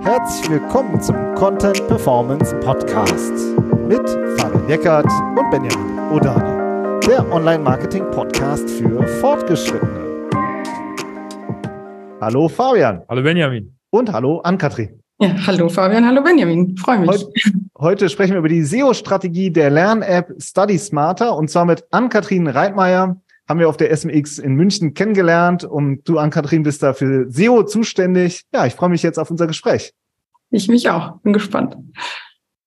Herzlich willkommen zum Content Performance Podcast mit Fabian Eckert und Benjamin Odani, der Online-Marketing-Podcast für Fortgeschrittene. Hallo Fabian. Hallo Benjamin. Und hallo Ann-Kathrin. Ja, hallo Fabian, hallo Benjamin. Freue mich. Heute, heute, sprechen wir über die SEO-Strategie der Lern-App Study Smarter und zwar mit Ann-Kathrin Reitmeier. Haben wir auf der SMX in München kennengelernt und du, Ann-Kathrin, bist da für SEO zuständig. Ja, ich freue mich jetzt auf unser Gespräch. Ich mich auch. Bin gespannt.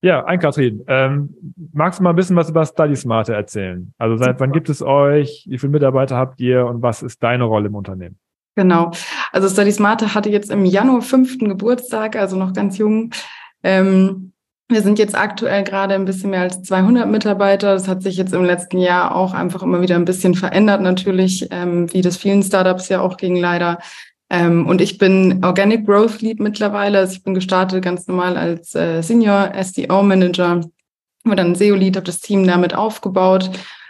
Ja, Ann-Kathrin, ähm, magst du mal ein bisschen was über Study Smarter erzählen? Also seit Super. wann gibt es euch? Wie viele Mitarbeiter habt ihr und was ist deine Rolle im Unternehmen? Genau. Also Study Smarter hatte jetzt im Januar fünften Geburtstag, also noch ganz jung. Ähm, wir sind jetzt aktuell gerade ein bisschen mehr als 200 Mitarbeiter. Das hat sich jetzt im letzten Jahr auch einfach immer wieder ein bisschen verändert, natürlich, ähm, wie das vielen Startups ja auch ging leider. Ähm, und ich bin Organic Growth Lead mittlerweile. Also ich bin gestartet ganz normal als äh, Senior SDO Manager, habe dann SEO Lead, habe das Team damit aufgebaut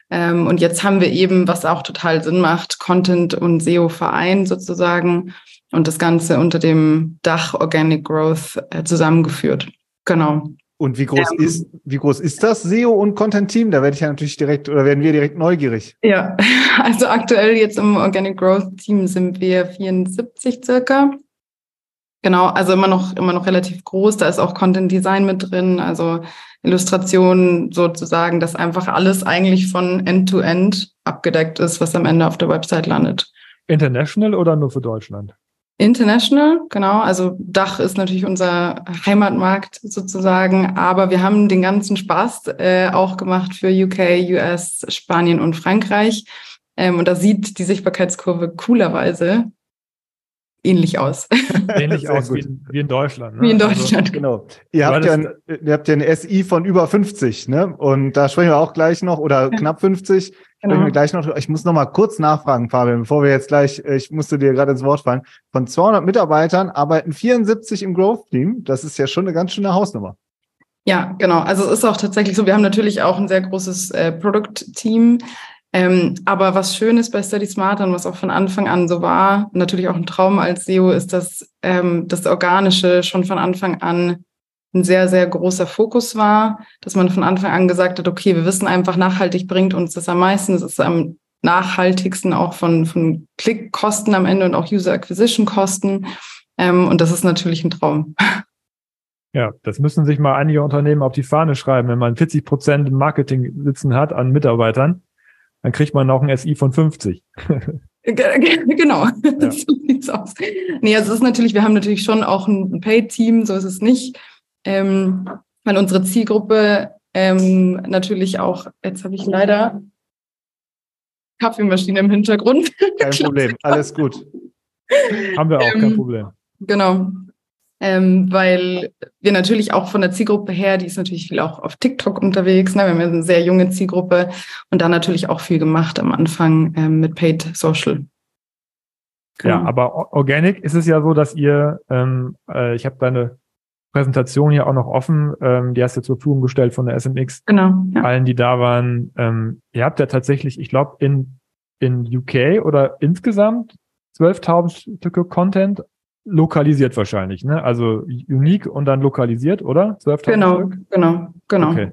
ähm, und jetzt haben wir eben, was auch total Sinn macht, Content und SEO vereint sozusagen und das Ganze unter dem Dach Organic Growth äh, zusammengeführt. Genau. Und wie groß ähm, ist, wie groß ist das SEO und Content Team? Da werde ich ja natürlich direkt oder werden wir direkt neugierig. Ja, also aktuell jetzt im Organic Growth Team sind wir 74 circa. Genau, also immer noch, immer noch relativ groß. Da ist auch Content Design mit drin, also Illustration sozusagen, dass einfach alles eigentlich von End to End abgedeckt ist, was am Ende auf der Website landet. International oder nur für Deutschland? International, genau. Also Dach ist natürlich unser Heimatmarkt sozusagen, aber wir haben den ganzen Spaß äh, auch gemacht für UK, US, Spanien und Frankreich. Ähm, und da sieht die Sichtbarkeitskurve coolerweise ähnlich aus. Ähnlich aus wie in, wie in, Deutschland. Ne? Wie in also Deutschland. Also, genau. Ihr habt, ja ein, ihr habt ja ein SI von über 50, ne? Und da sprechen wir auch gleich noch, oder ja. knapp 50. Genau. Sprechen wir gleich noch. Ich muss noch mal kurz nachfragen, Fabian, bevor wir jetzt gleich, ich musste dir gerade ins Wort fallen. Von 200 Mitarbeitern arbeiten 74 im Growth-Team. Das ist ja schon eine ganz schöne Hausnummer. Ja, genau. Also es ist auch tatsächlich so, wir haben natürlich auch ein sehr großes äh, Produktteam. Ähm, aber was schön ist bei Study Smart und was auch von Anfang an so war, natürlich auch ein Traum als SEO, ist, dass ähm, das Organische schon von Anfang an ein sehr, sehr großer Fokus war, dass man von Anfang an gesagt hat, okay, wir wissen einfach, nachhaltig bringt uns das am meisten, es ist am nachhaltigsten auch von, von Klickkosten am Ende und auch User Acquisition Kosten. Ähm, und das ist natürlich ein Traum. Ja, das müssen sich mal einige Unternehmen auf die Fahne schreiben, wenn man 40 Prozent Marketing sitzen hat an Mitarbeitern dann kriegt man auch ein SI von 50. genau, ja. so sieht's aus. Nee, also es ist natürlich, wir haben natürlich schon auch ein Paid-Team, so ist es nicht. Ähm, weil unsere Zielgruppe ähm, natürlich auch, jetzt habe ich leider Kaffeemaschine im Hintergrund. Kein Problem, alles gut. Haben wir auch, ähm, kein Problem. Genau ähm, weil wir natürlich auch von der Zielgruppe her, die ist natürlich viel auch auf TikTok unterwegs. Ne? Wir haben ja eine sehr junge Zielgruppe und da natürlich auch viel gemacht am Anfang ähm, mit Paid Social. Genau. Ja, aber Organic ist es ja so, dass ihr, ähm, äh, ich habe deine Präsentation hier auch noch offen, ähm, die hast du zur Verfügung gestellt von der SMX. Genau. Ja. Allen, die da waren. Ähm, ihr habt ja tatsächlich, ich glaube, in, in UK oder insgesamt 12.000 Stücke Content lokalisiert wahrscheinlich, ne? Also unique und dann lokalisiert, oder? 12.000 Genau, Stück? genau, genau. Okay.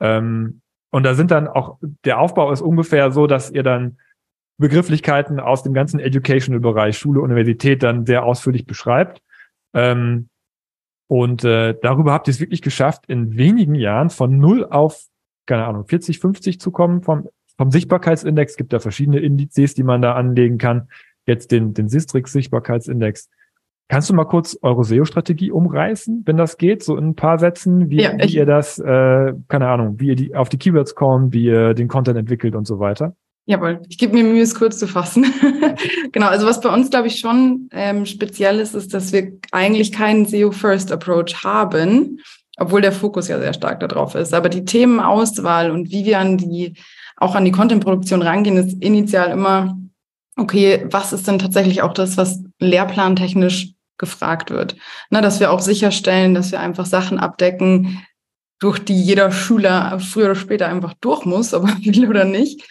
Ähm, und da sind dann auch, der Aufbau ist ungefähr so, dass ihr dann Begrifflichkeiten aus dem ganzen Educational-Bereich, Schule, Universität dann sehr ausführlich beschreibt. Ähm, und äh, darüber habt ihr es wirklich geschafft, in wenigen Jahren von null auf, keine Ahnung, 40, 50 zu kommen vom, vom Sichtbarkeitsindex. Es gibt da verschiedene Indizes, die man da anlegen kann. Jetzt den, den Sistrix-Sichtbarkeitsindex. Kannst du mal kurz eure SEO-Strategie umreißen, wenn das geht, so in ein paar Sätzen, wie, ja, wie ihr das, äh, keine Ahnung, wie ihr die, auf die Keywords kommt, wie ihr den Content entwickelt und so weiter? Jawohl, ich gebe mir Mühe, es kurz zu fassen. genau, also was bei uns, glaube ich, schon ähm, speziell ist, ist, dass wir eigentlich keinen SEO-First-Approach haben, obwohl der Fokus ja sehr stark darauf ist. Aber die Themenauswahl und wie wir an die, auch an die Content-Produktion rangehen, ist initial immer, okay, was ist denn tatsächlich auch das, was lehrplantechnisch gefragt wird. Na, dass wir auch sicherstellen, dass wir einfach Sachen abdecken, durch die jeder Schüler früher oder später einfach durch muss, ob er will oder nicht.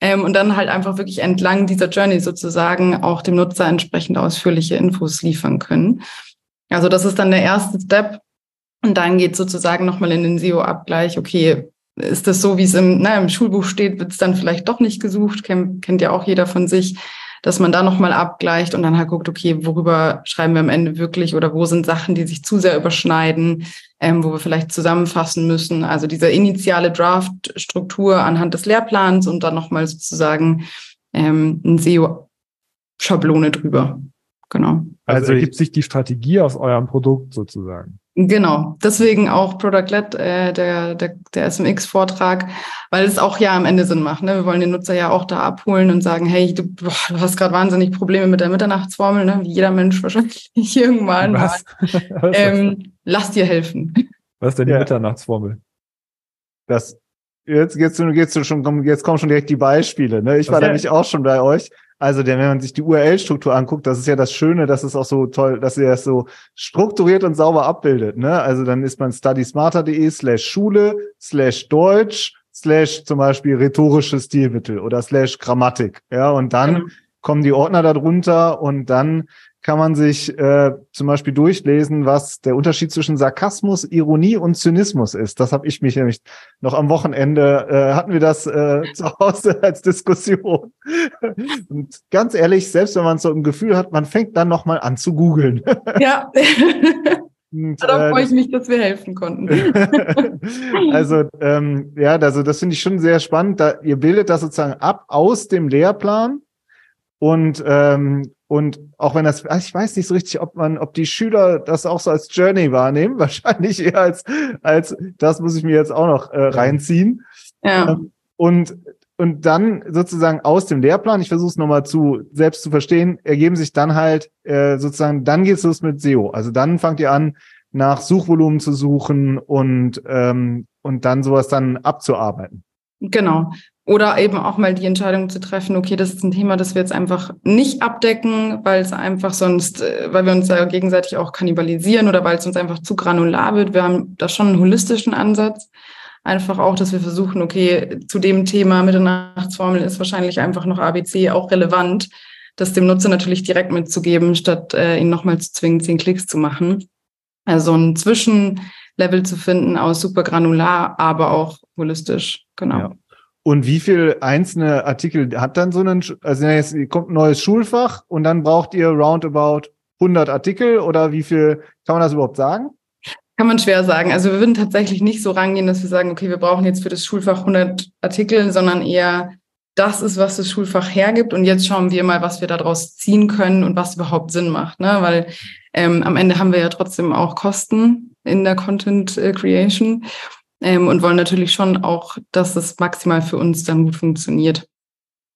Ähm, und dann halt einfach wirklich entlang dieser Journey sozusagen auch dem Nutzer entsprechend ausführliche Infos liefern können. Also das ist dann der erste Step. Und dann geht sozusagen nochmal in den SEO-Abgleich, okay, ist das so, wie es im, im Schulbuch steht, wird es dann vielleicht doch nicht gesucht, kennt, kennt ja auch jeder von sich, dass man da nochmal abgleicht und dann halt guckt, okay, worüber schreiben wir am Ende wirklich oder wo sind Sachen, die sich zu sehr überschneiden, ähm, wo wir vielleicht zusammenfassen müssen. Also diese initiale Draft-Struktur anhand des Lehrplans und dann nochmal sozusagen ähm, ein SEO-Schablone drüber. Genau. Also, also ergibt sich die Strategie aus eurem Produkt sozusagen. Genau, deswegen auch Product-Led, äh, der, der, der SMX-Vortrag, weil es auch ja am Ende Sinn macht. Ne? Wir wollen den Nutzer ja auch da abholen und sagen, hey, du, boah, du hast gerade wahnsinnig Probleme mit der Mitternachtsformel, ne? wie jeder Mensch wahrscheinlich irgendwann Was? mal. ähm, lass dir helfen. Was ist denn die ja. Mitternachtsformel? Das, jetzt, jetzt, jetzt, schon, jetzt kommen schon direkt die Beispiele. Ne? Ich war nämlich auch schon bei euch. Also, denn wenn man sich die URL-Struktur anguckt, das ist ja das Schöne, dass es auch so toll, dass ihr das so strukturiert und sauber abbildet. Ne? Also dann ist man studysmarter.de slash Schule slash Deutsch slash zum Beispiel rhetorische Stilmittel oder slash Grammatik. Ja, und dann mhm. kommen die Ordner darunter und dann kann man sich äh, zum Beispiel durchlesen, was der Unterschied zwischen Sarkasmus, Ironie und Zynismus ist. Das habe ich mich nämlich noch am Wochenende äh, hatten wir das äh, zu Hause als Diskussion. Und ganz ehrlich, selbst wenn man so ein Gefühl hat, man fängt dann noch mal an zu googeln. Ja. Und, da freue ich mich, dass wir helfen konnten. also ähm, ja, also das finde ich schon sehr spannend. Da, ihr bildet das sozusagen ab aus dem Lehrplan und ähm, und auch wenn das, ich weiß nicht so richtig, ob man, ob die Schüler das auch so als Journey wahrnehmen, wahrscheinlich eher als, als das muss ich mir jetzt auch noch äh, reinziehen. Ja. Ähm, und, und dann sozusagen aus dem Lehrplan, ich versuche es nochmal zu selbst zu verstehen, ergeben sich dann halt äh, sozusagen, dann geht's los mit SEO. Also dann fangt ihr an, nach Suchvolumen zu suchen und, ähm, und dann sowas dann abzuarbeiten. Genau. Oder eben auch mal die Entscheidung zu treffen, okay, das ist ein Thema, das wir jetzt einfach nicht abdecken, weil es einfach sonst, äh, weil wir uns da gegenseitig auch kannibalisieren oder weil es uns einfach zu granular wird. Wir haben da schon einen holistischen Ansatz. Einfach auch, dass wir versuchen, okay, zu dem Thema Mitternachtsformel ist wahrscheinlich einfach noch ABC auch relevant, das dem Nutzer natürlich direkt mitzugeben, statt äh, ihn nochmal zu zwingen, zehn Klicks zu machen. Also ein Zwischenlevel zu finden aus super granular, aber auch holistisch. Genau. Ja. Und wie viel einzelne Artikel hat dann so ein, also jetzt kommt ein neues Schulfach und dann braucht ihr roundabout 100 Artikel oder wie viel, kann man das überhaupt sagen? Kann man schwer sagen. Also wir würden tatsächlich nicht so rangehen, dass wir sagen, okay, wir brauchen jetzt für das Schulfach 100 Artikel, sondern eher das ist, was das Schulfach hergibt. Und jetzt schauen wir mal, was wir daraus ziehen können und was überhaupt Sinn macht. Ne? Weil ähm, am Ende haben wir ja trotzdem auch Kosten in der Content äh, Creation ähm, und wollen natürlich schon auch, dass es maximal für uns dann gut funktioniert.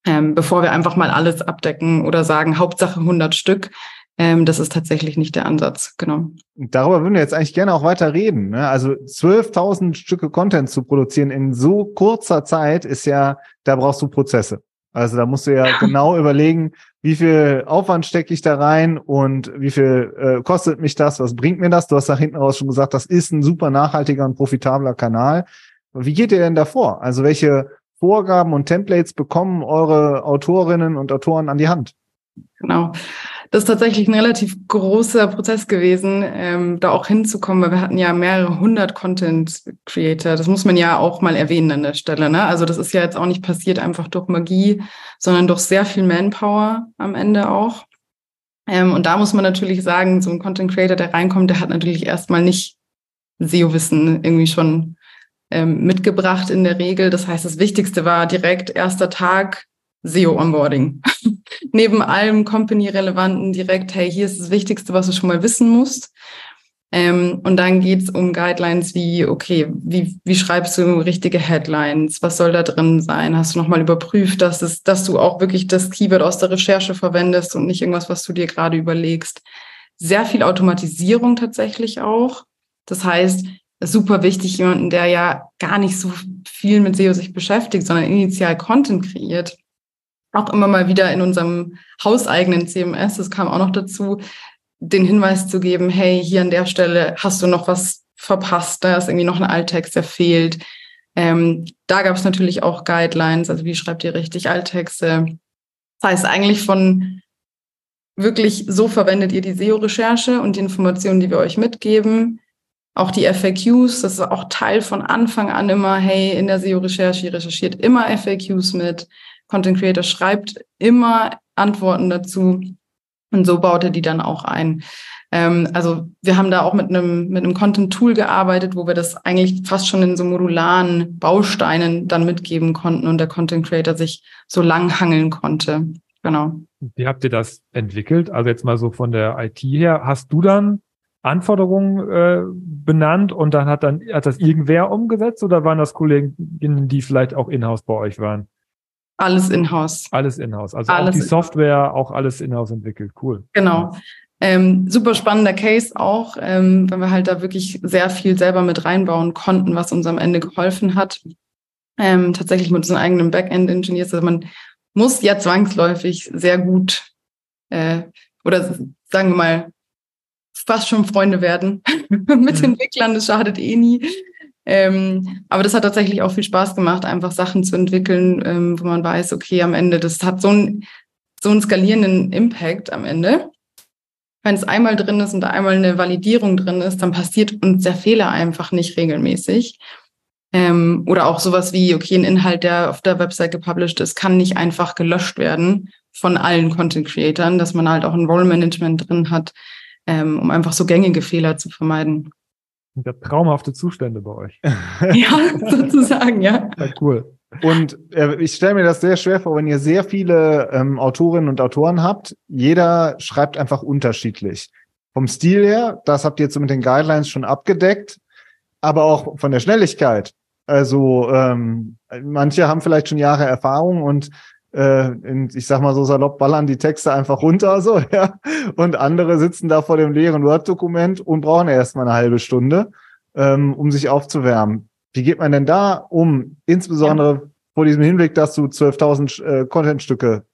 Ähm, bevor wir einfach mal alles abdecken oder sagen, Hauptsache 100 Stück. Ähm, das ist tatsächlich nicht der Ansatz, genau. Darüber würden wir jetzt eigentlich gerne auch weiter reden. Ne? Also 12.000 Stücke Content zu produzieren in so kurzer Zeit ist ja, da brauchst du Prozesse. Also da musst du ja, ja. genau überlegen, wie viel Aufwand stecke ich da rein und wie viel äh, kostet mich das, was bringt mir das? Du hast nach hinten raus schon gesagt, das ist ein super nachhaltiger und profitabler Kanal. Wie geht ihr denn davor? Also welche Vorgaben und Templates bekommen eure Autorinnen und Autoren an die Hand? Genau. Das ist tatsächlich ein relativ großer Prozess gewesen, ähm, da auch hinzukommen, weil wir hatten ja mehrere hundert Content Creator. Das muss man ja auch mal erwähnen an der Stelle. Ne? Also das ist ja jetzt auch nicht passiert einfach durch Magie, sondern durch sehr viel Manpower am Ende auch. Ähm, und da muss man natürlich sagen, so ein Content Creator, der reinkommt, der hat natürlich erstmal nicht SEO-Wissen irgendwie schon ähm, mitgebracht in der Regel. Das heißt, das Wichtigste war direkt erster Tag SEO-Onboarding. Neben allem Company-Relevanten direkt, hey, hier ist das Wichtigste, was du schon mal wissen musst. Ähm, und dann geht's um Guidelines wie, okay, wie, wie schreibst du richtige Headlines? Was soll da drin sein? Hast du nochmal überprüft, dass, es, dass du auch wirklich das Keyword aus der Recherche verwendest und nicht irgendwas, was du dir gerade überlegst? Sehr viel Automatisierung tatsächlich auch. Das heißt, super wichtig, jemanden, der ja gar nicht so viel mit SEO sich beschäftigt, sondern initial Content kreiert, auch immer mal wieder in unserem hauseigenen CMS, das kam auch noch dazu, den Hinweis zu geben, hey, hier an der Stelle hast du noch was verpasst, da ist irgendwie noch ein Alttext, der fehlt. Ähm, da gab es natürlich auch Guidelines, also wie schreibt ihr richtig Alttexte. Das heißt eigentlich von wirklich so verwendet ihr die SEO-Recherche und die Informationen, die wir euch mitgeben. Auch die FAQs, das ist auch Teil von Anfang an immer, hey, in der SEO-Recherche, recherchiert immer FAQs mit. Content Creator schreibt immer Antworten dazu. Und so baut er die dann auch ein. Ähm, also wir haben da auch mit einem, mit einem Content-Tool gearbeitet, wo wir das eigentlich fast schon in so modularen Bausteinen dann mitgeben konnten und der Content Creator sich so lang hangeln konnte. Genau. Wie habt ihr das entwickelt? Also jetzt mal so von der IT her. Hast du dann Anforderungen äh, benannt und dann hat dann hat das irgendwer umgesetzt oder waren das Kolleginnen, die vielleicht auch in-house bei euch waren? Alles in-house. Alles in-house. Also alles auch die Software, auch alles in-house entwickelt. Cool. Genau. Ähm, super spannender Case auch, ähm, weil wir halt da wirklich sehr viel selber mit reinbauen konnten, was uns am Ende geholfen hat. Ähm, tatsächlich mit unseren eigenen Backend-Engineers. Also man muss ja zwangsläufig sehr gut äh, oder sagen wir mal fast schon Freunde werden mit mhm. Entwicklern. Das schadet eh nie. Ähm, aber das hat tatsächlich auch viel Spaß gemacht, einfach Sachen zu entwickeln, ähm, wo man weiß, okay, am Ende, das hat so einen, so einen skalierenden Impact am Ende. Wenn es einmal drin ist und einmal eine Validierung drin ist, dann passiert uns der Fehler einfach nicht regelmäßig. Ähm, oder auch sowas wie, okay, ein Inhalt, der auf der Website gepublished ist, kann nicht einfach gelöscht werden von allen Content Creatern, dass man halt auch ein Role Management drin hat, ähm, um einfach so gängige Fehler zu vermeiden. Ja, traumhafte Zustände bei euch. ja, sozusagen, ja. ja cool. Und äh, ich stelle mir das sehr schwer vor, wenn ihr sehr viele ähm, Autorinnen und Autoren habt. Jeder schreibt einfach unterschiedlich. Vom Stil her, das habt ihr jetzt mit den Guidelines schon abgedeckt, aber auch von der Schnelligkeit. Also ähm, manche haben vielleicht schon Jahre Erfahrung und äh, in, ich sag mal so salopp, ballern die Texte einfach runter, so, ja. Und andere sitzen da vor dem leeren Word-Dokument und brauchen erst mal eine halbe Stunde, ähm, um sich aufzuwärmen. Wie geht man denn da um, insbesondere ja. vor diesem Hinblick, dass du 12.000 äh, Contentstücke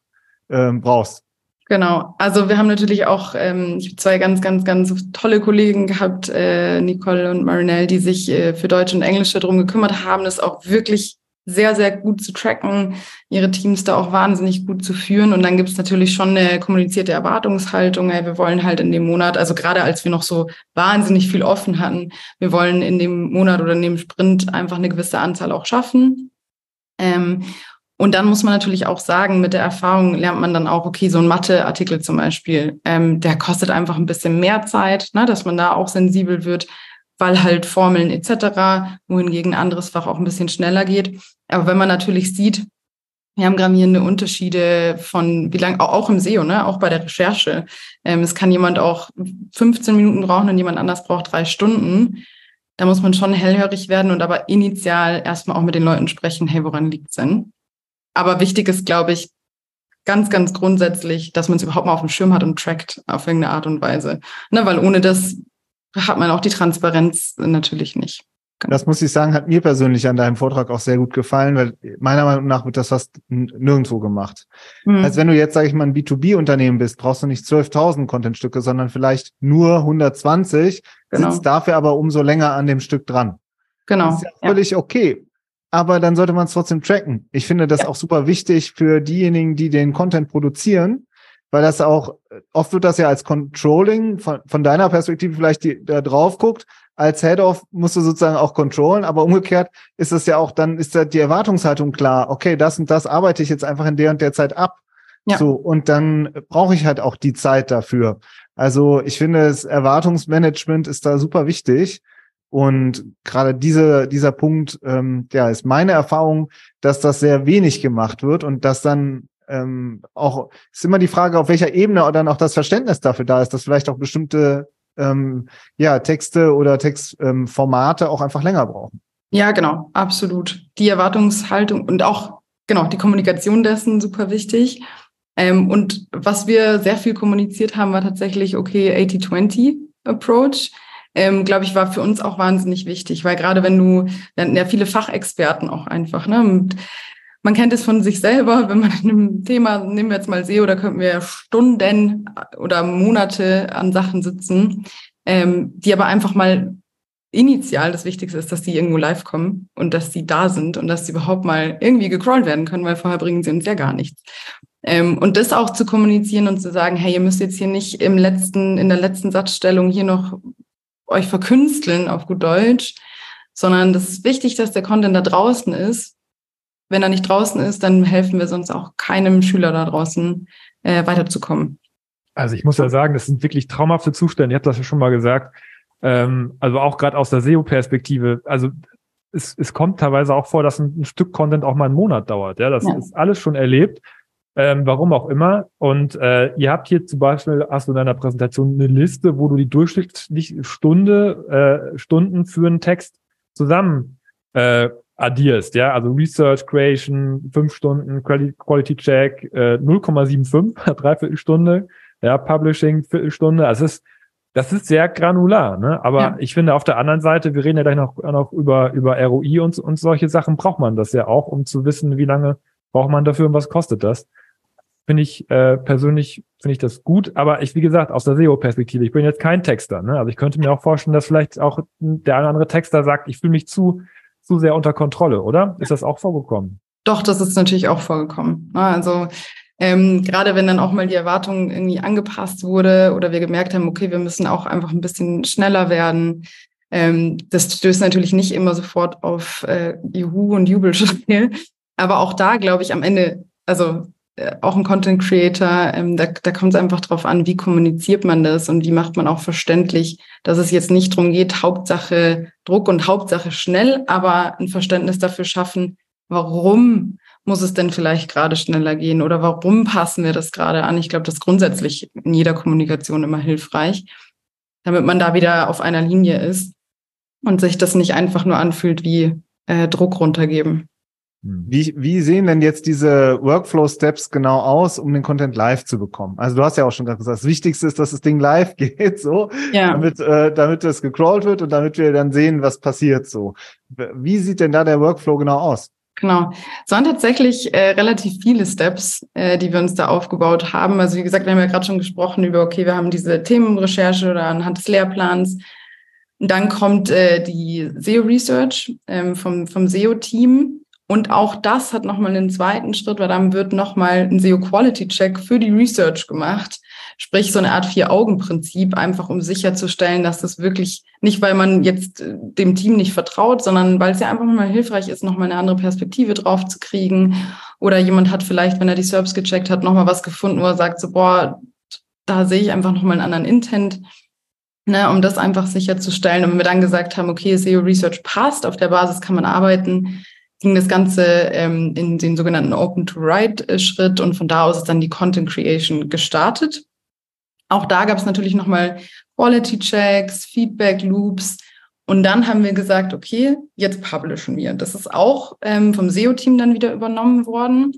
äh, brauchst? Genau, also wir haben natürlich auch ähm, ich habe zwei ganz, ganz, ganz tolle Kollegen gehabt, äh, Nicole und Marinelle, die sich äh, für Deutsch und Englisch darum gekümmert haben, das auch wirklich sehr, sehr gut zu tracken, ihre Teams da auch wahnsinnig gut zu führen. Und dann gibt es natürlich schon eine kommunizierte Erwartungshaltung. Hey, wir wollen halt in dem Monat, also gerade als wir noch so wahnsinnig viel offen hatten, wir wollen in dem Monat oder in dem Sprint einfach eine gewisse Anzahl auch schaffen. Ähm, und dann muss man natürlich auch sagen, mit der Erfahrung lernt man dann auch, okay, so ein Mathe-Artikel zum Beispiel, ähm, der kostet einfach ein bisschen mehr Zeit, ne, dass man da auch sensibel wird weil halt Formeln etc., wohingegen ein anderes Fach auch ein bisschen schneller geht. Aber wenn man natürlich sieht, wir haben gravierende Unterschiede von wie lang, auch im SEO, ne, auch bei der Recherche. Ähm, es kann jemand auch 15 Minuten brauchen und jemand anders braucht drei Stunden. Da muss man schon hellhörig werden und aber initial erstmal auch mit den Leuten sprechen, hey, woran liegt's denn? Aber wichtig ist, glaube ich, ganz, ganz grundsätzlich, dass man es überhaupt mal auf dem Schirm hat und trackt auf irgendeine Art und Weise. Ne, weil ohne das hat man auch die Transparenz natürlich nicht. Genau. Das muss ich sagen, hat mir persönlich an deinem Vortrag auch sehr gut gefallen, weil meiner Meinung nach wird das fast nirgendwo gemacht. Mhm. Als wenn du jetzt, sage ich mal, ein B2B-Unternehmen bist, brauchst du nicht 12.000 Contentstücke, sondern vielleicht nur 120, genau. sitzt dafür aber umso länger an dem Stück dran. Genau. Das ist ja völlig ja. okay. Aber dann sollte man es trotzdem tracken. Ich finde das ja. auch super wichtig für diejenigen, die den Content produzieren, weil das auch, oft wird das ja als Controlling von, von deiner Perspektive vielleicht die, da drauf guckt. Als Head-Off musst du sozusagen auch controllen, aber umgekehrt ist es ja auch, dann ist da die Erwartungshaltung klar. Okay, das und das arbeite ich jetzt einfach in der und der Zeit ab. Ja. So, und dann brauche ich halt auch die Zeit dafür. Also ich finde, das Erwartungsmanagement ist da super wichtig. Und gerade diese, dieser Punkt, ähm, ja, ist meine Erfahrung, dass das sehr wenig gemacht wird und dass dann ähm, auch ist immer die Frage, auf welcher Ebene dann auch das Verständnis dafür da ist, dass vielleicht auch bestimmte ähm, ja, Texte oder Textformate ähm, auch einfach länger brauchen. Ja, genau, absolut. Die Erwartungshaltung und auch genau die Kommunikation dessen super wichtig. Ähm, und was wir sehr viel kommuniziert haben, war tatsächlich, okay, 80-20 Approach. Ähm, glaube ich, war für uns auch wahnsinnig wichtig, weil gerade wenn du, ja viele Fachexperten auch einfach, ne? Und man kennt es von sich selber, wenn man in einem Thema, nehmen wir jetzt mal SEO, da könnten wir Stunden oder Monate an Sachen sitzen, ähm, die aber einfach mal initial das Wichtigste ist, dass die irgendwo live kommen und dass die da sind und dass sie überhaupt mal irgendwie gecrawlt werden können, weil vorher bringen sie uns ja gar nichts. Ähm, und das auch zu kommunizieren und zu sagen, hey, ihr müsst jetzt hier nicht im letzten, in der letzten Satzstellung hier noch euch verkünsteln auf gut Deutsch, sondern das ist wichtig, dass der Content da draußen ist. Wenn er nicht draußen ist, dann helfen wir sonst auch keinem Schüler da draußen äh, weiterzukommen. Also ich muss ja sagen, das sind wirklich traumhafte Zustände. Ich habe das ja schon mal gesagt. Ähm, also auch gerade aus der SEO-Perspektive. Also es, es kommt teilweise auch vor, dass ein, ein, Stück Content auch mal einen Monat dauert. Ja, das ja. ist alles schon erlebt. Ähm, warum auch immer. Und äh, ihr habt hier zum Beispiel, hast du in deiner Präsentation eine Liste, wo du die durchschnittliche Stunde, äh, Stunden für einen Text zusammen äh, addierst, ja, also Research Creation, fünf Stunden, Quality Check, äh, 0,75, dreiviertel Stunde, ja, Publishing, Viertelstunde. Also es ist, das ist sehr granular, ne? Aber ja. ich finde auf der anderen Seite, wir reden ja gleich noch, noch über, über ROI und, und solche Sachen, braucht man das ja auch, um zu wissen, wie lange braucht man dafür und was kostet das. Finde ich äh, persönlich finde ich das gut, aber ich wie gesagt aus der SEO-Perspektive, ich bin jetzt kein Texter, ne? Also ich könnte mir auch vorstellen, dass vielleicht auch der andere Texter sagt, ich fühle mich zu zu sehr unter Kontrolle, oder? Ist das auch vorgekommen? Doch, das ist natürlich auch vorgekommen. Also ähm, gerade wenn dann auch mal die Erwartung irgendwie angepasst wurde oder wir gemerkt haben, okay, wir müssen auch einfach ein bisschen schneller werden. Ähm, das stößt natürlich nicht immer sofort auf äh, Juhu und Jubelschreie. Aber auch da glaube ich am Ende, also auch ein Content Creator, ähm, da, da kommt es einfach drauf an, wie kommuniziert man das und wie macht man auch verständlich, dass es jetzt nicht darum geht, Hauptsache Druck und Hauptsache schnell, aber ein Verständnis dafür schaffen, warum muss es denn vielleicht gerade schneller gehen oder warum passen wir das gerade an? Ich glaube, das ist grundsätzlich in jeder Kommunikation immer hilfreich, damit man da wieder auf einer Linie ist und sich das nicht einfach nur anfühlt wie äh, Druck runtergeben. Hm. Wie, wie sehen denn jetzt diese Workflow-Steps genau aus, um den Content live zu bekommen? Also du hast ja auch schon gesagt, das Wichtigste ist, dass das Ding live geht, so, ja. damit, äh, damit das gecrawlt wird und damit wir dann sehen, was passiert so. Wie sieht denn da der Workflow genau aus? Genau. Es waren tatsächlich äh, relativ viele Steps, äh, die wir uns da aufgebaut haben. Also wie gesagt, wir haben ja gerade schon gesprochen über, okay, wir haben diese Themenrecherche oder anhand des Lehrplans. Und dann kommt äh, die SEO-Research ähm, vom, vom SEO-Team. Und auch das hat nochmal einen zweiten Schritt, weil dann wird nochmal ein SEO-Quality-Check für die Research gemacht. Sprich, so eine Art Vier-Augen-Prinzip, einfach um sicherzustellen, dass das wirklich nicht, weil man jetzt äh, dem Team nicht vertraut, sondern weil es ja einfach mal hilfreich ist, nochmal eine andere Perspektive drauf zu kriegen. Oder jemand hat vielleicht, wenn er die SERPs gecheckt hat, nochmal was gefunden, wo er sagt, so, boah, da sehe ich einfach nochmal einen anderen Intent. Ne, um das einfach sicherzustellen. Und wenn wir dann gesagt haben, okay, SEO Research passt, auf der Basis kann man arbeiten, ging das Ganze ähm, in den sogenannten Open-to-Write-Schritt und von da aus ist dann die Content Creation gestartet. Auch da gab es natürlich nochmal Quality-Checks, Feedback-Loops und dann haben wir gesagt, okay, jetzt publishen wir. Das ist auch ähm, vom SEO-Team dann wieder übernommen worden.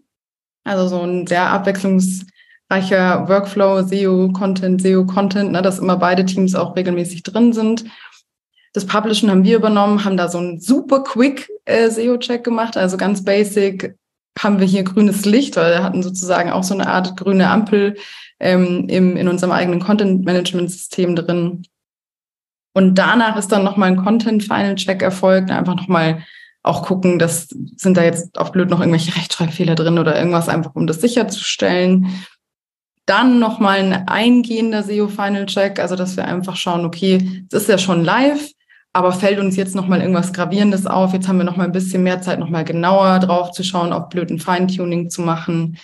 Also so ein sehr abwechslungsreicher Workflow, SEO-Content, SEO-Content, ne, dass immer beide Teams auch regelmäßig drin sind. Das Publishen haben wir übernommen, haben da so einen super quick äh, SEO-Check gemacht, also ganz basic haben wir hier grünes Licht, weil wir hatten sozusagen auch so eine Art grüne Ampel ähm, im, in unserem eigenen Content-Management-System drin. Und danach ist dann nochmal ein Content-Final-Check erfolgt, einfach nochmal auch gucken, dass sind da jetzt auf blöd noch irgendwelche Rechtschreibfehler drin oder irgendwas, einfach um das sicherzustellen. Dann nochmal ein eingehender SEO-Final-Check, also dass wir einfach schauen, okay, es ist ja schon live, aber fällt uns jetzt nochmal irgendwas Gravierendes auf? Jetzt haben wir nochmal ein bisschen mehr Zeit, nochmal genauer drauf zu schauen, auf blöden Feintuning zu machen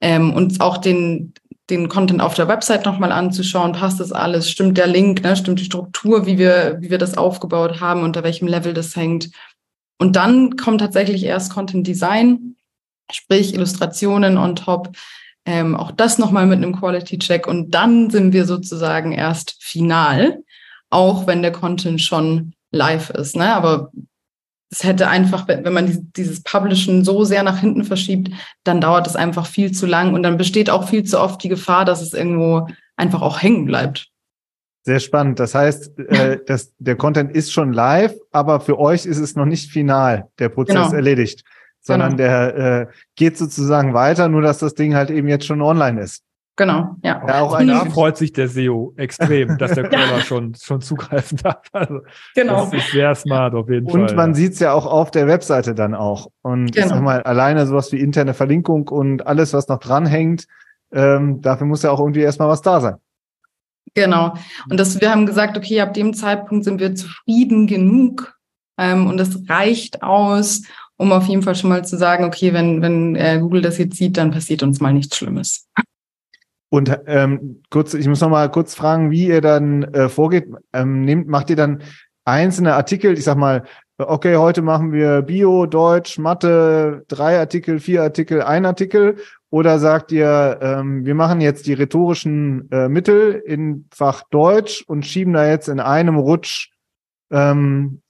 ähm, und auch den, den Content auf der Website nochmal anzuschauen. Passt das alles? Stimmt der Link? Ne? Stimmt die Struktur, wie wir, wie wir das aufgebaut haben, unter welchem Level das hängt? Und dann kommt tatsächlich erst Content Design, sprich Illustrationen on top, ähm, auch das nochmal mit einem Quality Check und dann sind wir sozusagen erst final, auch wenn der Content schon live ist. Ne? Aber es hätte einfach, wenn man dieses Publishen so sehr nach hinten verschiebt, dann dauert es einfach viel zu lang und dann besteht auch viel zu oft die Gefahr, dass es irgendwo einfach auch hängen bleibt. Sehr spannend. Das heißt, äh, das, der Content ist schon live, aber für euch ist es noch nicht final, der Prozess genau. erledigt sondern genau. der äh, geht sozusagen weiter, nur dass das Ding halt eben jetzt schon online ist. Genau, ja. ja auch da freut sich der SEO extrem, dass der Crawler ja. schon, schon zugreifen darf. Also genau. Das ist sehr smart auf jeden und Fall. Und man ja. sieht es ja auch auf der Webseite dann auch. Und genau. ich sag mal, alleine sowas wie interne Verlinkung und alles, was noch dranhängt, ähm, dafür muss ja auch irgendwie erstmal was da sein. Genau. Und das, wir haben gesagt, okay, ab dem Zeitpunkt sind wir zufrieden genug ähm, und das reicht aus, um auf jeden Fall schon mal zu sagen, okay, wenn, wenn äh, Google das jetzt sieht, dann passiert uns mal nichts Schlimmes. Und ähm, kurz, ich muss noch mal kurz fragen, wie ihr dann äh, vorgeht. Ähm, nehmt, macht ihr dann einzelne Artikel? Ich sag mal, okay, heute machen wir Bio, Deutsch, Mathe, drei Artikel, vier Artikel, ein Artikel. Oder sagt ihr, ähm, wir machen jetzt die rhetorischen äh, Mittel in Fach Deutsch und schieben da jetzt in einem Rutsch ähm,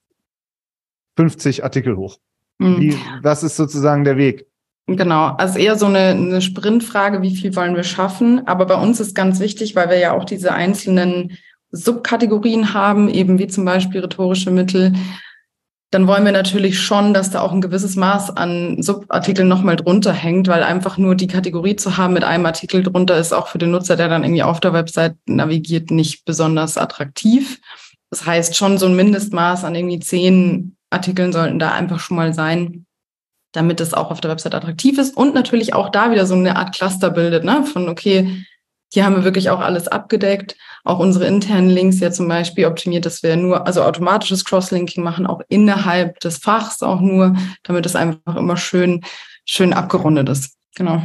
50 Artikel hoch? Mhm. Wie, was ist sozusagen der Weg? Genau, also eher so eine, eine Sprintfrage, wie viel wollen wir schaffen? Aber bei uns ist ganz wichtig, weil wir ja auch diese einzelnen Subkategorien haben, eben wie zum Beispiel rhetorische Mittel, dann wollen wir natürlich schon, dass da auch ein gewisses Maß an Subartikeln nochmal drunter hängt, weil einfach nur die Kategorie zu haben mit einem Artikel drunter ist auch für den Nutzer, der dann irgendwie auf der Website navigiert, nicht besonders attraktiv. Das heißt, schon so ein Mindestmaß an irgendwie zehn Artikeln sollten da einfach schon mal sein, damit es auch auf der Website attraktiv ist und natürlich auch da wieder so eine Art Cluster bildet, ne? Von okay, hier haben wir wirklich auch alles abgedeckt. Auch unsere internen Links ja zum Beispiel optimiert, dass wir nur, also automatisches Crosslinking machen, auch innerhalb des Fachs auch nur, damit es einfach immer schön, schön abgerundet ist. Genau.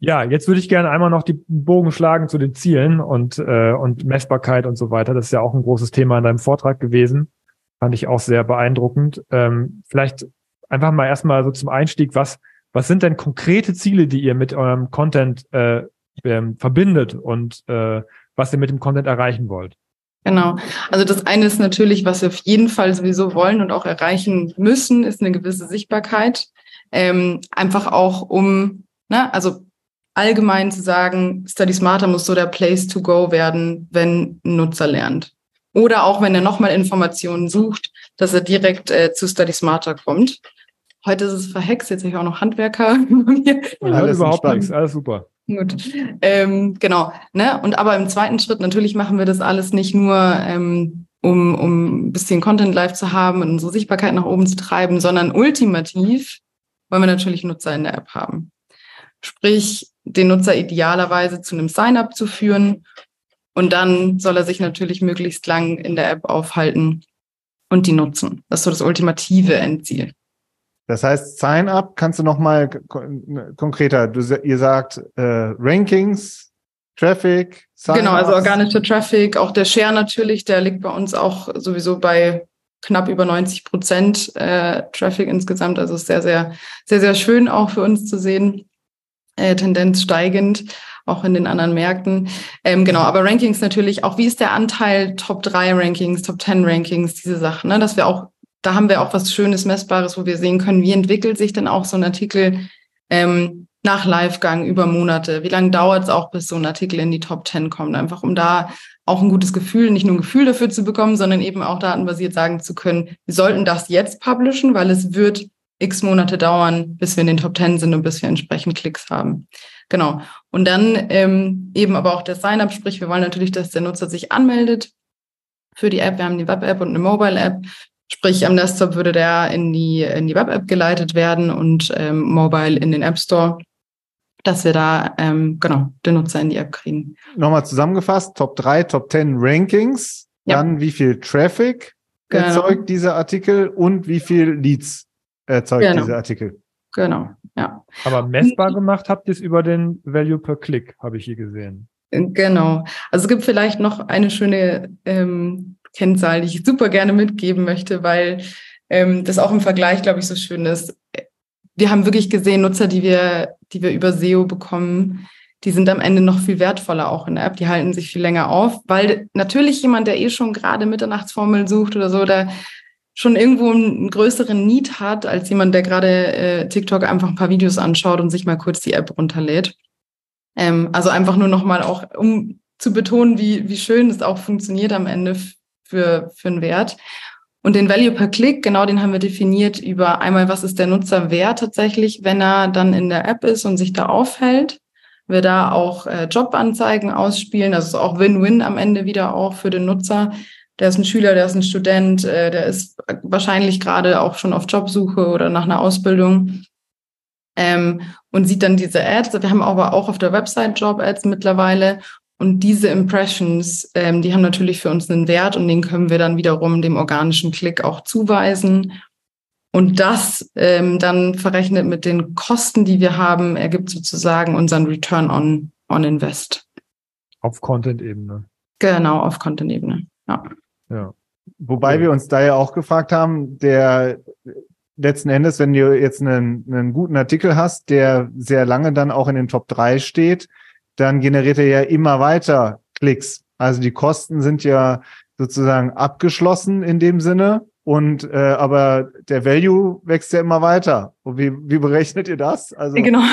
Ja, jetzt würde ich gerne einmal noch die Bogen schlagen zu den Zielen und, äh, und Messbarkeit und so weiter. Das ist ja auch ein großes Thema in deinem Vortrag gewesen. Fand ich auch sehr beeindruckend. Ähm, vielleicht einfach mal erstmal so zum Einstieg, was, was sind denn konkrete Ziele, die ihr mit eurem Content äh, ähm, verbindet und äh, was ihr mit dem Content erreichen wollt? Genau. Also das eine ist natürlich, was wir auf jeden Fall sowieso wollen und auch erreichen müssen, ist eine gewisse Sichtbarkeit. Ähm, einfach auch um, ne, also allgemein zu sagen, Study Smarter muss so der Place to go werden, wenn ein Nutzer lernt. Oder auch wenn er nochmal Informationen sucht, dass er direkt äh, zu Study Smarter kommt. Heute ist es verhext, jetzt habe ich auch noch Handwerker. alles überhaupt nichts, alles super. Gut. Ähm, genau. Ne? Und aber im zweiten Schritt, natürlich machen wir das alles nicht nur, ähm, um, um ein bisschen Content live zu haben und unsere Sichtbarkeit nach oben zu treiben, sondern ultimativ wollen wir natürlich Nutzer in der App haben. Sprich, den Nutzer idealerweise zu einem Sign-up zu führen. Und dann soll er sich natürlich möglichst lang in der App aufhalten und die nutzen. Das ist so das ultimative Endziel. Das heißt, Sign-up kannst du noch mal konkreter. Du, ihr sagt äh, Rankings, Traffic, Genau, also organischer Traffic, auch der Share natürlich, der liegt bei uns auch sowieso bei knapp über 90 Prozent äh, Traffic insgesamt. Also sehr, sehr, sehr, sehr schön auch für uns zu sehen. Äh, Tendenz steigend, auch in den anderen Märkten. Ähm, genau, aber Rankings natürlich auch, wie ist der Anteil Top 3 Rankings, Top 10 Rankings, diese Sachen, ne? dass wir auch da haben wir auch was Schönes, Messbares, wo wir sehen können, wie entwickelt sich denn auch so ein Artikel ähm, nach Livegang über Monate? Wie lange dauert es auch, bis so ein Artikel in die Top 10 kommt? Einfach um da auch ein gutes Gefühl, nicht nur ein Gefühl dafür zu bekommen, sondern eben auch datenbasiert sagen zu können, wir sollten das jetzt publishen, weil es wird x Monate dauern, bis wir in den Top 10 sind und bis wir entsprechend Klicks haben. Genau. Und dann ähm, eben aber auch der Sign-up, sprich, wir wollen natürlich, dass der Nutzer sich anmeldet für die App. Wir haben die Web-App und eine Mobile-App. Sprich, am Desktop würde der in die, in die Web-App geleitet werden und ähm, mobile in den App Store, dass wir da ähm, genau den Nutzer in die App kriegen. Nochmal zusammengefasst, Top 3, Top 10 Rankings, ja. dann wie viel Traffic genau. erzeugt dieser Artikel und wie viel Leads erzeugt genau. dieser Artikel. Genau, ja. Aber messbar gemacht habt ihr es über den Value per Click, habe ich hier gesehen. Genau. Also es gibt vielleicht noch eine schöne ähm, Kennzahl, die ich super gerne mitgeben möchte, weil ähm, das auch im Vergleich, glaube ich, so schön ist. Wir haben wirklich gesehen, Nutzer, die wir, die wir über SEO bekommen, die sind am Ende noch viel wertvoller auch in der App, die halten sich viel länger auf, weil natürlich jemand, der eh schon gerade Mitternachtsformel sucht oder so, der schon irgendwo einen größeren Need hat, als jemand, der gerade äh, TikTok einfach ein paar Videos anschaut und sich mal kurz die App runterlädt. Ähm, also einfach nur nochmal auch, um zu betonen, wie, wie schön es auch funktioniert am Ende für, für einen Wert. Und den Value per Click, genau den haben wir definiert über einmal, was ist der Nutzerwert tatsächlich, wenn er dann in der App ist und sich da aufhält. wir da auch äh, Jobanzeigen ausspielen. Also auch Win-Win am Ende wieder auch für den Nutzer. Der ist ein Schüler, der ist ein Student, äh, der ist wahrscheinlich gerade auch schon auf Jobsuche oder nach einer Ausbildung ähm, und sieht dann diese Ads. Wir haben aber auch auf der Website Job-Ads mittlerweile. Und diese Impressions, ähm, die haben natürlich für uns einen Wert und den können wir dann wiederum dem organischen Klick auch zuweisen. Und das ähm, dann verrechnet mit den Kosten, die wir haben, ergibt sozusagen unseren Return on, on Invest. Auf Content-Ebene. Genau, auf Content-Ebene. Ja. ja. Wobei wir uns da ja auch gefragt haben, der letzten Endes, wenn du jetzt einen, einen guten Artikel hast, der sehr lange dann auch in den Top 3 steht, dann generiert er ja immer weiter Klicks. Also die Kosten sind ja sozusagen abgeschlossen in dem Sinne. Und äh, aber der Value wächst ja immer weiter. Und wie, wie berechnet ihr das? Also genau.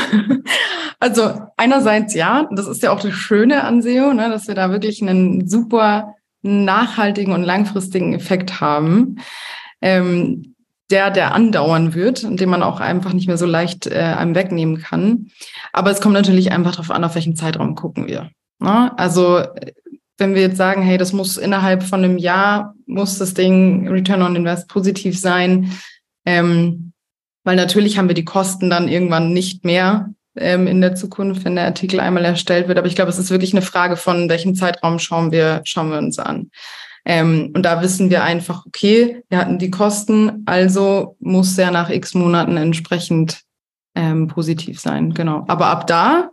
Also einerseits ja, das ist ja auch das Schöne an SEO, ne, dass wir da wirklich einen super nachhaltigen und langfristigen Effekt haben. Ähm, der, der andauern wird und den man auch einfach nicht mehr so leicht äh, einem wegnehmen kann. Aber es kommt natürlich einfach darauf an, auf welchen Zeitraum gucken wir. Ne? Also wenn wir jetzt sagen, hey, das muss innerhalb von einem Jahr, muss das Ding Return on Invest positiv sein, ähm, weil natürlich haben wir die Kosten dann irgendwann nicht mehr ähm, in der Zukunft, wenn der Artikel einmal erstellt wird. Aber ich glaube, es ist wirklich eine Frage von, welchen Zeitraum schauen wir, schauen wir uns an. Ähm, und da wissen wir einfach, okay, wir hatten die Kosten, also muss er nach x Monaten entsprechend ähm, positiv sein. Genau. Aber ab da,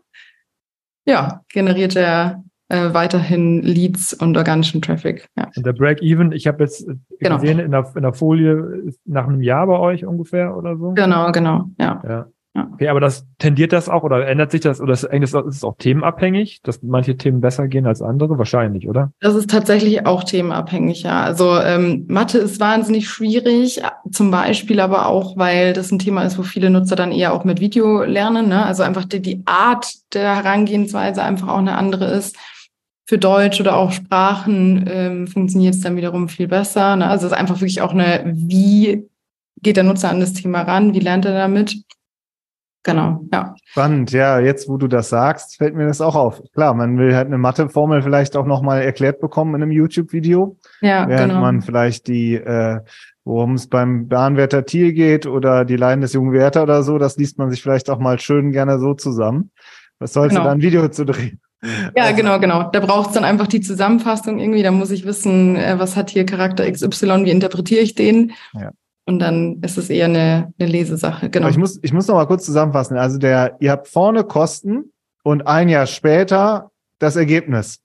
ja, generiert er äh, weiterhin Leads und organischen Traffic. Ja. Und der Break-Even, ich habe jetzt genau. gesehen in der, in der Folie nach einem Jahr bei euch ungefähr oder so. Genau, genau, ja. ja. Ja. Okay, aber das tendiert das auch oder ändert sich das oder ist es auch themenabhängig, dass manche Themen besser gehen als andere? Wahrscheinlich, oder? Das ist tatsächlich auch themenabhängig, ja. Also ähm, Mathe ist wahnsinnig schwierig, zum Beispiel aber auch, weil das ein Thema ist, wo viele Nutzer dann eher auch mit Video lernen. Ne? Also einfach die, die Art der Herangehensweise einfach auch eine andere ist. Für Deutsch oder auch Sprachen ähm, funktioniert es dann wiederum viel besser. Ne? Also es ist einfach wirklich auch eine, wie geht der Nutzer an das Thema ran, wie lernt er damit? Genau, ja. Spannend, ja. Jetzt, wo du das sagst, fällt mir das auch auf. Klar, man will halt eine Matheformel vielleicht auch nochmal erklärt bekommen in einem YouTube-Video. Ja, während genau. man vielleicht die, äh, worum es beim Bahnwärter Thiel geht oder die Leiden des jungen Wärter oder so, das liest man sich vielleicht auch mal schön gerne so zusammen. Was sollst genau. du da ein Video zu drehen? Ja, genau, genau. Da braucht es dann einfach die Zusammenfassung irgendwie. Da muss ich wissen, äh, was hat hier Charakter XY, wie interpretiere ich den? Ja. Und dann ist es eher eine, eine Lesesache. Genau. ich muss, ich muss noch mal kurz zusammenfassen. Also der, ihr habt vorne Kosten und ein Jahr später das Ergebnis.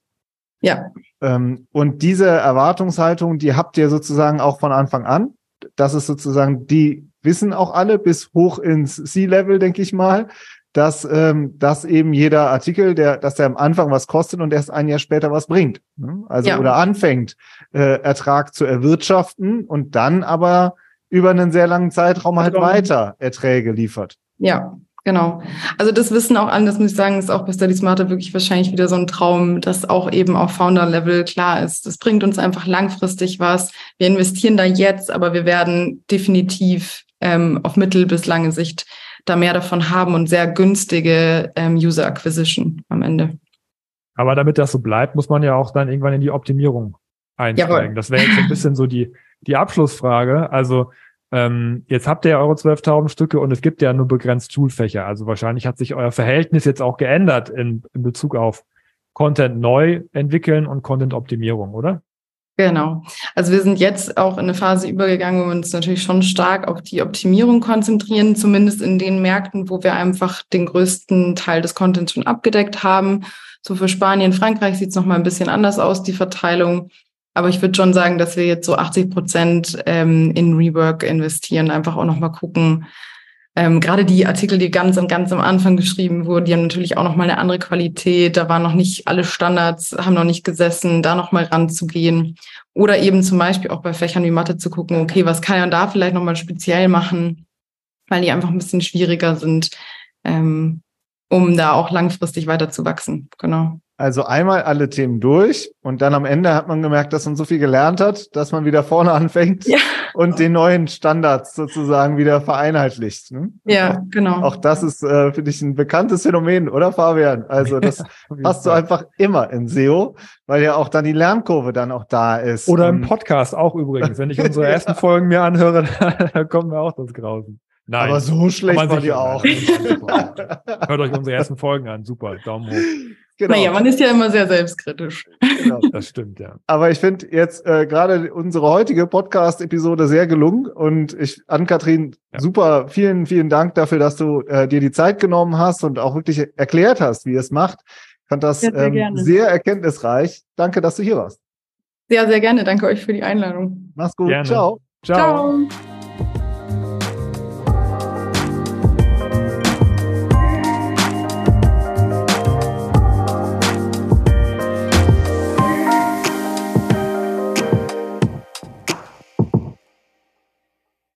Ja. Ähm, und diese Erwartungshaltung, die habt ihr sozusagen auch von Anfang an. Das ist sozusagen, die wissen auch alle bis hoch ins C-Level, denke ich mal, dass, ähm, dass eben jeder Artikel, der, dass der am Anfang was kostet und erst ein Jahr später was bringt. Ne? Also ja. oder anfängt, äh, Ertrag zu erwirtschaften und dann aber über einen sehr langen Zeitraum halt weiter Erträge liefert. Ja, genau. Also das wissen auch alle, das muss ich sagen, ist auch bei Study Smarter wirklich wahrscheinlich wieder so ein Traum, dass auch eben auf Founder-Level klar ist. Das bringt uns einfach langfristig was. Wir investieren da jetzt, aber wir werden definitiv ähm, auf mittel- bis lange Sicht da mehr davon haben und sehr günstige ähm, User Acquisition am Ende. Aber damit das so bleibt, muss man ja auch dann irgendwann in die Optimierung einsteigen. Jawohl. Das wäre jetzt so ein bisschen so die, die Abschlussfrage. Also ähm, jetzt habt ihr ja eure 12.000 Stücke und es gibt ja nur begrenzt Schulfächer. Also wahrscheinlich hat sich euer Verhältnis jetzt auch geändert in, in Bezug auf Content neu entwickeln und Content-Optimierung, oder? Genau. Also wir sind jetzt auch in eine Phase übergegangen, wo wir uns natürlich schon stark auf die Optimierung konzentrieren, zumindest in den Märkten, wo wir einfach den größten Teil des Contents schon abgedeckt haben. So für Spanien, Frankreich sieht es nochmal ein bisschen anders aus, die Verteilung. Aber ich würde schon sagen, dass wir jetzt so 80 Prozent ähm, in Rework investieren, einfach auch nochmal gucken. Ähm, Gerade die Artikel, die ganz und ganz am Anfang geschrieben wurden, die haben natürlich auch nochmal eine andere Qualität. Da waren noch nicht alle Standards, haben noch nicht gesessen, da nochmal ranzugehen. Oder eben zum Beispiel auch bei Fächern wie Mathe zu gucken, okay, was kann er da vielleicht nochmal speziell machen, weil die einfach ein bisschen schwieriger sind, ähm, um da auch langfristig weiter zu wachsen. Genau. Also einmal alle Themen durch und dann am Ende hat man gemerkt, dass man so viel gelernt hat, dass man wieder vorne anfängt Ja. und den neuen Standards sozusagen wieder vereinheitlicht. Ne? Ja, genau. Auch das ist, äh, finde ich, ein bekanntes Phänomen, oder Fabian? Also das hast du einfach immer in SEO, weil ja auch dann die Lernkurve dann auch da ist. Oder im Und- Podcast auch übrigens. Wenn ich unsere ersten Folgen mir anhöre, da kommen wir auch das Grausen. Nein. Aber so schlecht war die auch. Hört euch unsere ersten Folgen an. Super. Daumen hoch. Genau, Naja, man ist ja immer sehr selbstkritisch. genau. Das stimmt, ja. Aber ich finde jetzt äh, gerade unsere heutige Podcast-Episode sehr gelungen und ich, Ann-Kathrin, Ja. super, vielen, vielen Dank dafür, dass du äh, dir die Zeit genommen hast und auch wirklich erklärt hast, wie ihr es macht. Ich fand das Ja, sehr ähm, sehr erkenntnisreich. Danke, dass du hier warst. Sehr, sehr gerne. Danke euch für die Einladung. Mach's gut. Gerne. Ciao. Ciao. Ciao.